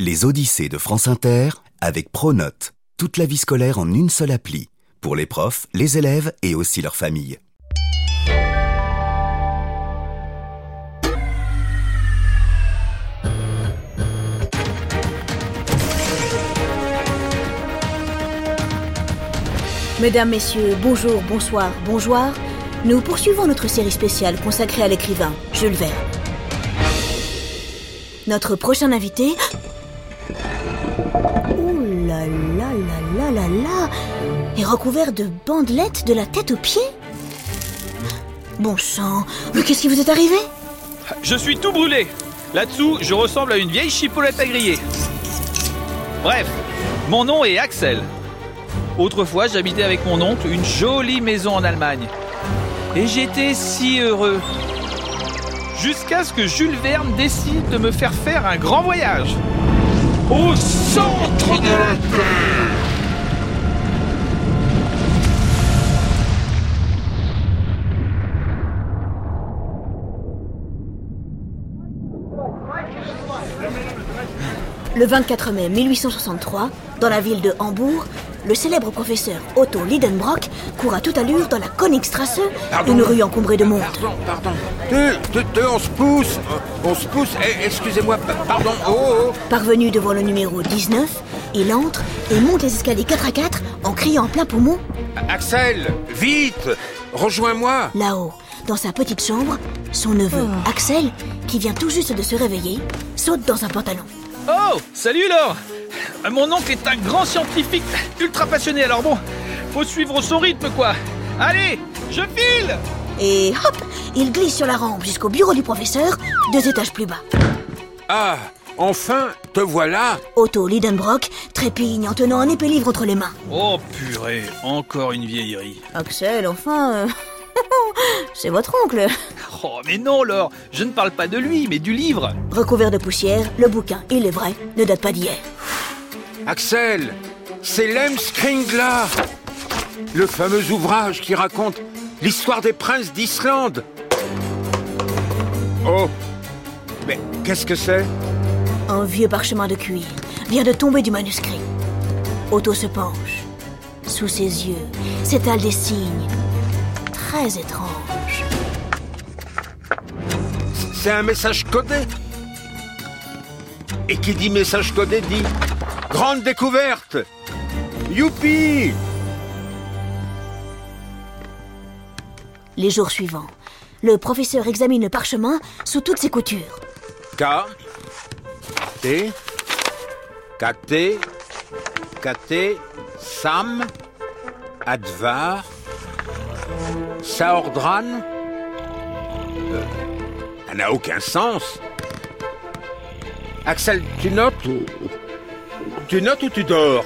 Les Odyssées de France Inter avec Pronote. Toute la vie scolaire en une seule appli. Pour les profs, les élèves et aussi leurs familles. Mesdames, Messieurs, bonjour, bonsoir, bonjour. Nous poursuivons notre série spéciale consacrée à l'écrivain Jules Verne. Notre prochain invité... Ouh là là là là là là Est recouvert de bandelettes de la tête aux pieds Bon sang, mais qu'est-ce qui vous est arrivé? Je suis tout brûlé. Là-dessous, je ressemble à une vieille chipolette à griller. Bref, mon nom est Axel. Autrefois, j'habitais avec mon oncle une jolie maison en Allemagne. Et j'étais si heureux. Jusqu'à ce que Jules Verne décide de me faire faire un grand voyage. Au centre de la Terre Le 24 mai 1863, dans la ville de Hambourg, le célèbre professeur Otto Lidenbrock court à toute allure dans la Königstrasse, Pardon. une rue encombrée de monde. Pardon, pardon. Deux, deux, deux, on se pousse. On se pousse. Eh, Excusez-moi, pa- pardon. Oh, oh. Parvenu devant le numéro 19, il entre et monte les escaliers 4 à 4 en criant en plein poumon. Axel, vite Rejoins-moi. Là-haut, dans sa petite chambre, son neveu Axel, qui vient tout juste de se réveiller, saute dans un pantalon. Oh, salut Laure Mon oncle est un grand scientifique, ultra passionné, alors bon, faut suivre son rythme quoi. Allez, je file Et hop, il glisse sur la rampe jusqu'au bureau du professeur, deux étages plus bas. Ah, enfin, te voilà. Otto Lidenbrock trépigne en tenant un épais livre entre les mains. Oh purée, encore une vieillerie. Axel, enfin, euh, c'est votre oncle. Oh mais non Laure, je ne parle pas de lui, mais du livre. Recouvert de poussière, le bouquin, il est vrai, ne date pas d'hier. Axel, c'est Lemskringla. Le fameux ouvrage qui raconte l'histoire des princes d'Islande. Oh, mais qu'est-ce que c'est? Un vieux parchemin de cuir vient de tomber du manuscrit. Otto se penche. Sous ses yeux s'étalent des signes très étranges. C'est un message codé. Et qui dit message codé dit grande découverte. Youpi. Les jours suivants, le professeur examine le parchemin sous toutes ses coutures. K. T. K. T. K. T. Sam. Advar Saordran? Euh, Ça n'a aucun sens. Axel, tu notes ou... Tu notes ou tu dors?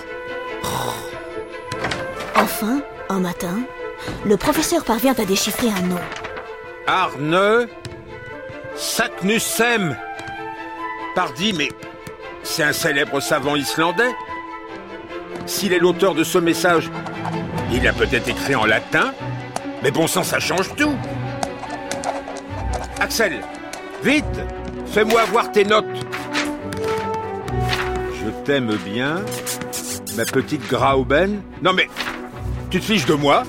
Enfin, un matin, le professeur parvient à déchiffrer un nom. Arne Saknussemm. Pardi, mais c'est un célèbre savant islandais. S'il est l'auteur de ce message, il a peut-être écrit en latin, mais bon sang, ça change tout. Axel, vite, fais-moi voir tes notes. Je t'aime bien, ma petite Grauben. Non mais, tu te fiches de moi?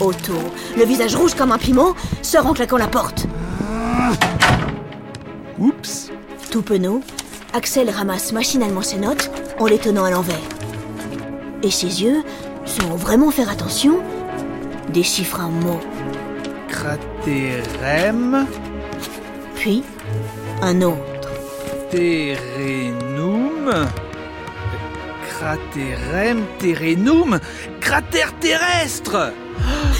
Otto, le visage rouge comme un piment, sort en claquant la porte. Oups. Tout penaud, Axel ramasse machinalement ses notes en les tenant à l'envers. Et ses yeux, sans vraiment faire attention, déchiffrent un mot, Cratérem, puis un autre. Terenum, Cratérem, Terenum, cratère terrestre.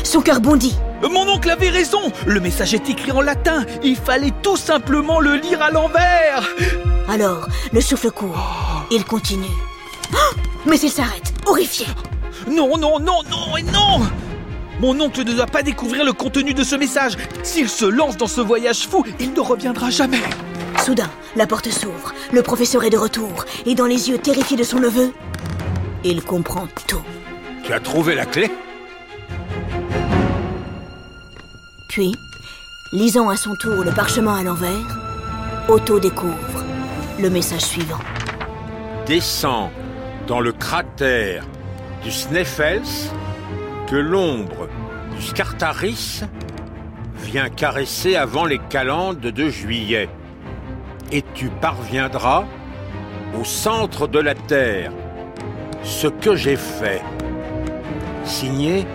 Son cœur bondit. Mon oncle avait raison. Le message est écrit en latin. Il fallait tout simplement le lire à l'envers. Alors, le souffle court. Il continue. Oh Mais il s'arrête, horrifié. Non, non, non, non et non Mon oncle ne doit pas découvrir le contenu de ce message S'il se lance dans ce voyage fou, il ne reviendra jamais Soudain, la porte s'ouvre. Le professeur est de retour. Et dans les yeux terrifiés de son neveu, il comprend tout. Tu as trouvé la clé? Puis, lisant à son tour le parchemin à l'envers, Otto découvre le message suivant. descend dans le cratère du Sneffels que l'ombre du Scartaris vient caresser avant les calendes de juillet. Et tu parviendras au centre de la Terre. Ce que j'ai fait. Signé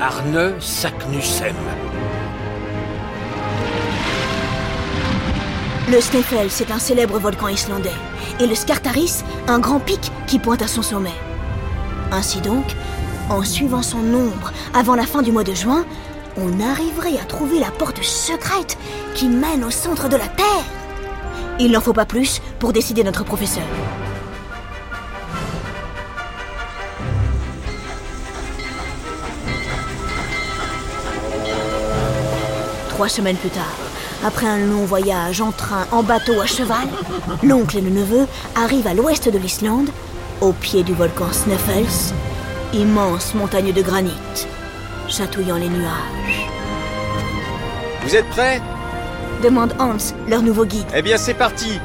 Arne Saknussem. Le Sneffels est un célèbre volcan islandais, et le Skartaris, un grand pic qui pointe à son sommet. Ainsi donc, en suivant son ombre avant la fin du mois de juin, on arriverait à trouver la porte secrète qui mène au centre de la Terre. Il n'en faut pas plus pour décider notre professeur. Trois semaines plus tard, après un long voyage en train, en bateau, à cheval, l'oncle et le neveu arrivent à l'ouest de l'Islande, au pied du volcan Snuffles, immense montagne de granit, chatouillant les nuages. Vous êtes prêts? Demande Hans, leur nouveau guide. Eh bien, c'est parti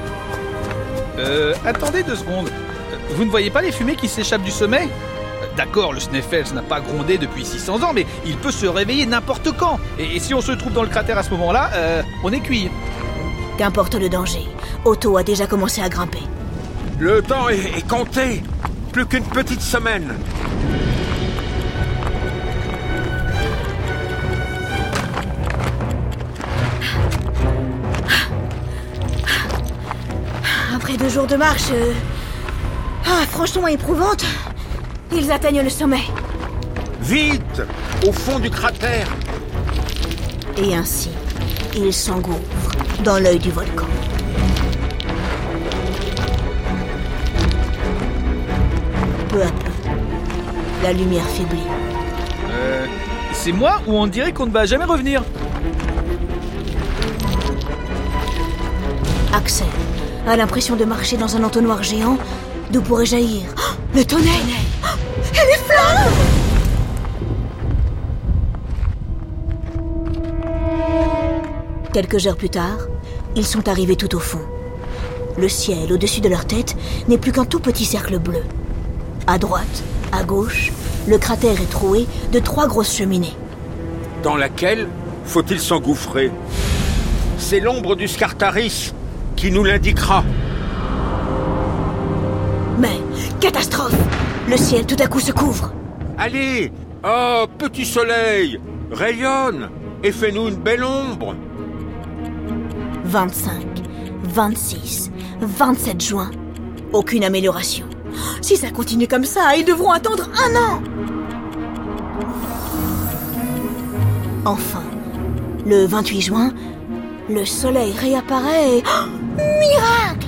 Euh, attendez deux secondes. Vous ne voyez pas les fumées qui s'échappent du sommet D'accord, le Sneffels n'a pas grondé depuis 600 ans, mais il peut se réveiller n'importe quand. Et, et si on se trouve dans le cratère à ce moment-là, euh, on est cuit. Qu'importe le danger, Otto a déjà commencé à grimper. Le temps est, est compté. Plus qu'une petite semaine. Deux jours de marche, euh, ah, franchement éprouvante, ils atteignent le sommet. Vite Au fond du cratère Et ainsi, ils s'engouffrent dans l'œil du volcan. Peu à peu, la lumière faiblit. Euh, c'est moi ou on dirait qu'on ne va jamais revenir? Axel a l'impression de marcher dans un entonnoir géant d'où pourrait jaillir le tonnerre Et les flammes Quelques heures plus tard, ils sont arrivés tout au fond. Le ciel au-dessus de leur tête n'est plus qu'un tout petit cercle bleu. À droite, à gauche, le cratère est troué de trois grosses cheminées. Dans laquelle faut-il s'engouffrer? C'est l'ombre du Scartaris qui nous l'indiquera. Mais, catastrophe Le ciel tout à coup se couvre. Allez Oh, petit soleil Rayonne Et fais-nous une belle ombre 25, 26, 27 juin. Aucune amélioration. Si ça continue comme ça, ils devront attendre un an Enfin, le 28 juin, le soleil réapparaît et... Miracle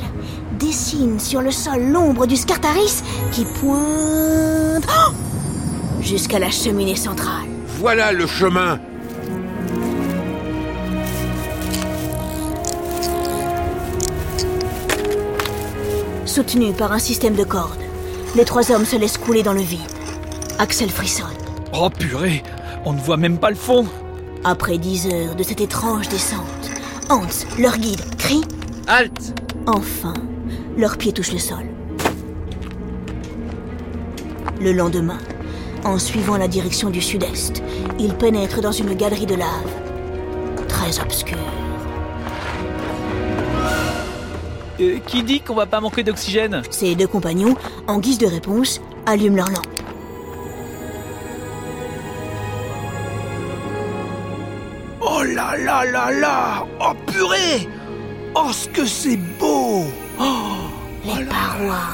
Dessine sur le sol l'ombre du Scartaris qui pointe... Oh jusqu'à la cheminée centrale. Voilà le chemin Soutenus par un système de cordes, les trois hommes se laissent couler dans le vide. Axel frissonne. Oh purée, on ne voit même pas le fond. Après dix heures de cette étrange descente, Hans, leur guide, crie. Halte Enfin, leurs pieds touchent le sol. Le lendemain, en suivant la direction du sud-est, ils pénètrent dans une galerie de lave, très obscure. Euh, qui dit qu'on va pas manquer d'oxygène? Ses deux compagnons, en guise de réponse, allument leur lampe. Oh là là là là Oh purée Oh ce que c'est beau Les parois,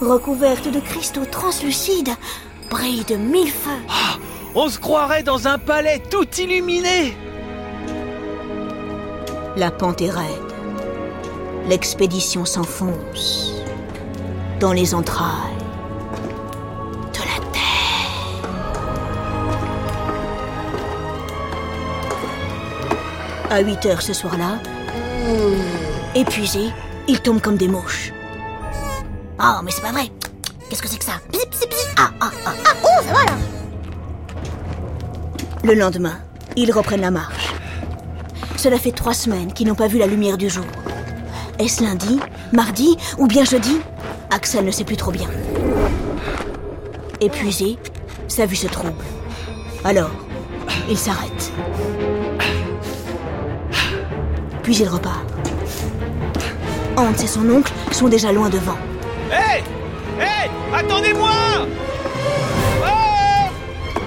recouvertes de cristaux translucides, brillent de mille feux. On se croirait dans un palais tout illuminé La pente est raide. L'expédition s'enfonce dans les entrailles de la terre. À 8 heures ce soir-là, épuisés, ils tombent comme des mouches. Ah, mais c'est pas vrai. Qu'est-ce que c'est que ça? Ah, ah, ah, ah, oh, ça va là Le lendemain, ils reprennent la marche. Cela fait trois semaines qu'ils n'ont pas vu la lumière du jour. Est-ce lundi, mardi ou bien jeudi? Axel ne sait plus trop bien. Épuisé, sa vue se trouble. Alors, il s'arrête. Puis il repart. Hans et son oncle sont déjà loin devant. Hé Hé Attendez-moi! Oh!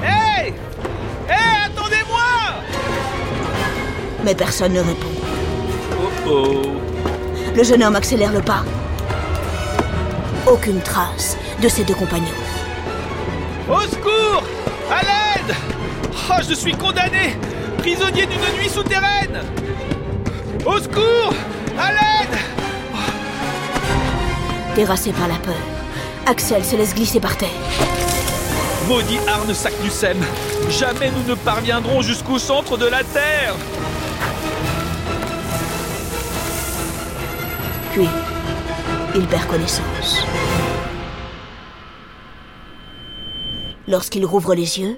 Hé Hé Attendez-moi! Mais personne ne répond. Oh oh. Le jeune homme accélère le pas. Aucune trace de ses deux compagnons. Au secours! À l'aide! Oh, je suis condamné! Prisonnier d'une nuit souterraine! Au secours! À l'aide Terrassé par la peur, Axel se laisse glisser par terre. Maudit Arne Saknussemm Jamais nous ne parviendrons jusqu'au centre de la Terre Puis, il perd connaissance. Lorsqu'il rouvre les yeux,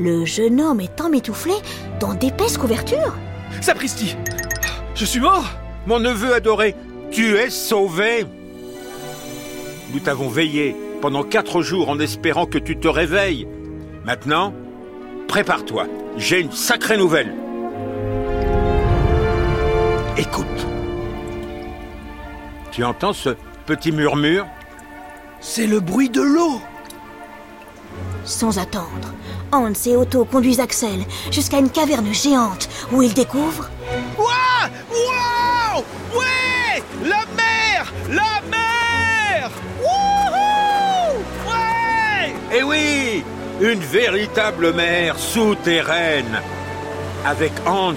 le jeune homme est emmitouflé dans d'épaisses couvertures. Sapristi Je suis mort Mon neveu adoré, tu es sauvé. Nous t'avons veillé pendant quatre jours en espérant que tu te réveilles. Maintenant, prépare-toi. J'ai une sacrée nouvelle. Écoute. Tu entends ce petit murmure? C'est le bruit de l'eau Sans attendre, Hans et Otto conduisent Axel jusqu'à une caverne géante où ils découvrent Ouah Wow Ouais Eh oui Une véritable mer souterraine. Avec Hans,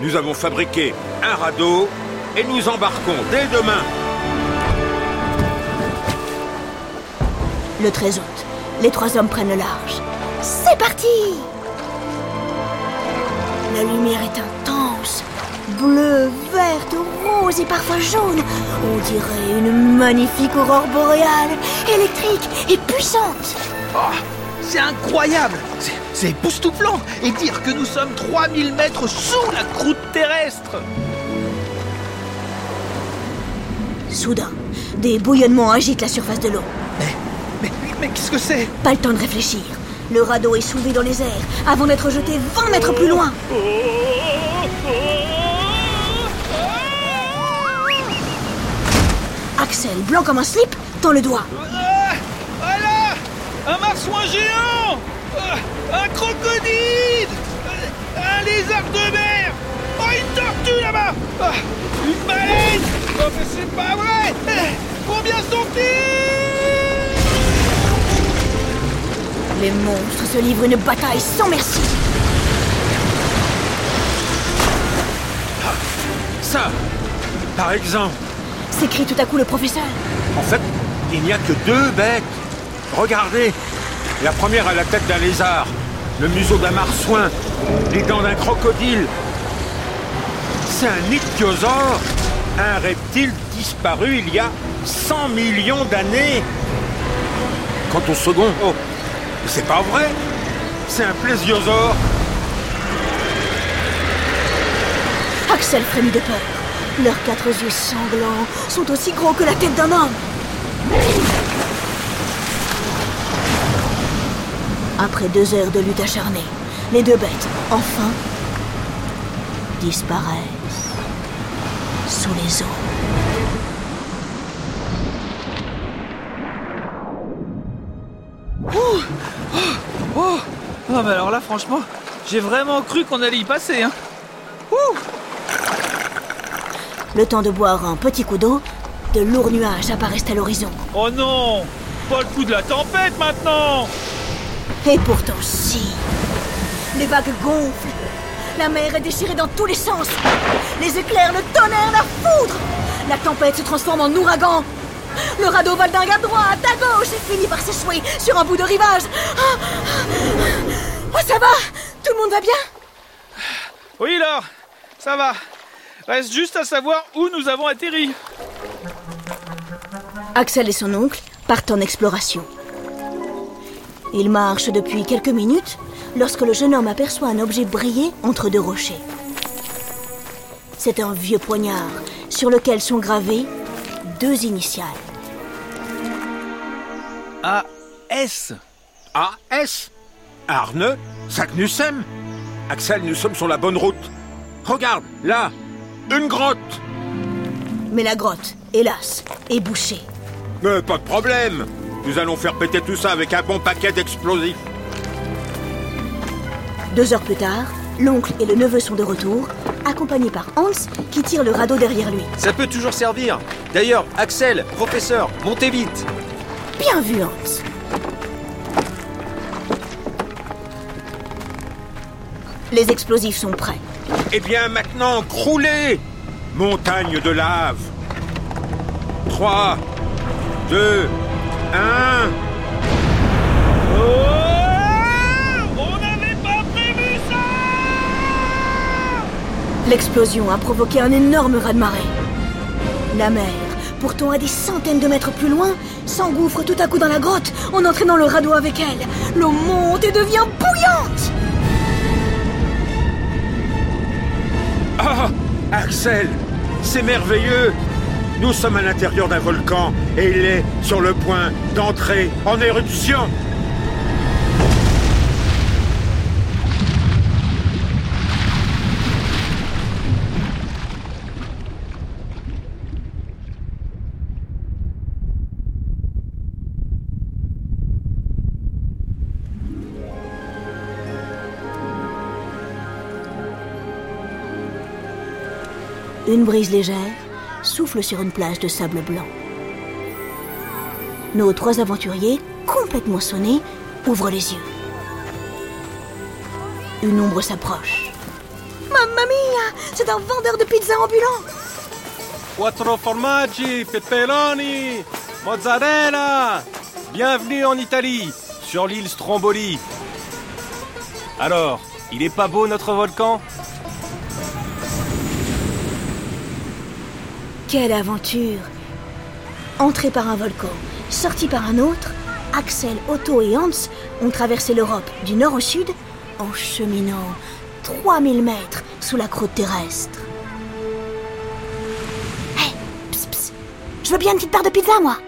nous avons fabriqué un radeau et nous embarquons dès demain. le 13 août. Les trois hommes prennent le large. C'est parti La lumière est intense. Bleue, verte, rose et parfois jaune. On dirait une magnifique aurore boréale, électrique et puissante. Oh, C'est incroyable C'est- époustouflant Et dire que nous sommes 3000 mètres sous la croûte terrestre Soudain, des bouillonnements agitent la surface de l'eau. Mais, mais, mais qu'est-ce que c'est? Pas le temps de réfléchir. Le radeau est soulevé dans les airs avant d'être jeté 20 mètres plus loin. Axel, blanc comme un slip, tend le doigt. Un marsouin géant Ah, Un crocodile Un lézard de mer Oh, une tortue là-bas Ah, Une baleine Oh, mais c'est pas vrai Combien sont-ils Les monstres se livrent une bataille sans merci. Ça, par exemple, S'écrie tout à coup le professeur. en fait, il n'y a que deux bêtes. Regardez, la première a la tête d'un lézard, le museau d'un marsouin, les dents d'un crocodile. C'est un ichthyosaure, un reptile disparu il y a 100 millions d'années. Quant au second, oh, c'est pas vrai. C'est un plésiosaure. Axel frémit de peur. Leurs quatre yeux sanglants sont aussi gros que la tête d'un homme. Après deux heures de lutte acharnée, les deux bêtes, enfin, disparaissent sous les eaux. Oh Ah bah alors là, franchement, j'ai vraiment cru qu'on allait y passer, hein Le temps de boire un petit coup d'eau, de lourds nuages apparaissent à l'horizon. Oh non Pas le coup de la tempête maintenant Et pourtant, si. Les vagues gonflent. La mer est déchirée dans tous les sens. Les éclairs, le tonnerre, la foudre. La tempête se transforme en ouragan. Le radeau valdingue à droite, à gauche et finit par s'échouer sur un bout de rivage. Ah, Oh, ça va? Tout le monde va bien? Oui, là Ça va. Reste juste à savoir où nous avons atterri. Axel et son oncle partent en exploration. Ils marchent depuis quelques minutes lorsque le jeune homme aperçoit un objet briller entre deux rochers. C'est un vieux poignard sur lequel sont gravées deux initiales. A-S. A-S Arne Saknussemm Axel, nous sommes sur la bonne route. Regarde, là, une grotte. Mais la grotte, hélas, est bouchée. Mais pas de problème. Nous allons faire péter tout ça avec un bon paquet d'explosifs. Deux heures plus tard, l'oncle et le neveu sont de retour, accompagnés par Hans qui tire le radeau derrière lui. Ça peut toujours servir. D'ailleurs, Axel, professeur, montez vite. Bien vu, Hans. Les explosifs sont prêts. Eh bien, maintenant, croulez Montagne de lave. 3, 2, 1. On n'avait pas prévu ça L'explosion a provoqué un énorme raz-de-marée. La mer, pourtant à des centaines de mètres plus loin, s'engouffre tout à coup dans la grotte en entraînant le radeau avec elle. L'eau monte et devient bouillante Ah Axel C'est merveilleux Nous sommes à l'intérieur d'un volcan et il est sur le point d'entrer en éruption. Une brise légère souffle sur une plage de sable blanc. Nos trois aventuriers, complètement sonnés, ouvrent les yeux. Une ombre s'approche. Mamma mia C'est un vendeur de pizza ambulant Quattro formaggi, pepperoni, mozzarella. Bienvenue en Italie, sur l'île Stromboli. Alors, il est pas beau notre volcan? Quelle aventure Entrés par un volcan, sortis par un autre, Axel, Otto et Hans ont traversé l'Europe du nord au sud en cheminant 3000 mètres sous la croûte terrestre. Hé, ps, ps, je veux bien une petite part de pizza, moi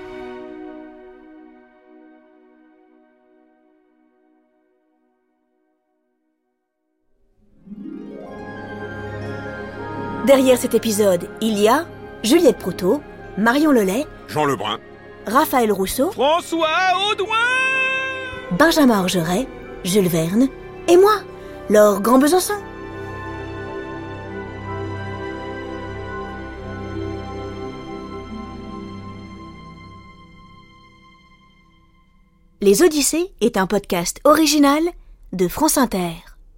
Derrière cet épisode, il y a Juliette Proutot, Marion Lelay, Jean Lebrun. Raphaël Rousseau, François Audouin Benjamin Orgeret, Jules Verne et moi, Laure Grand Besançon. Les Odyssées est un podcast original de France Inter.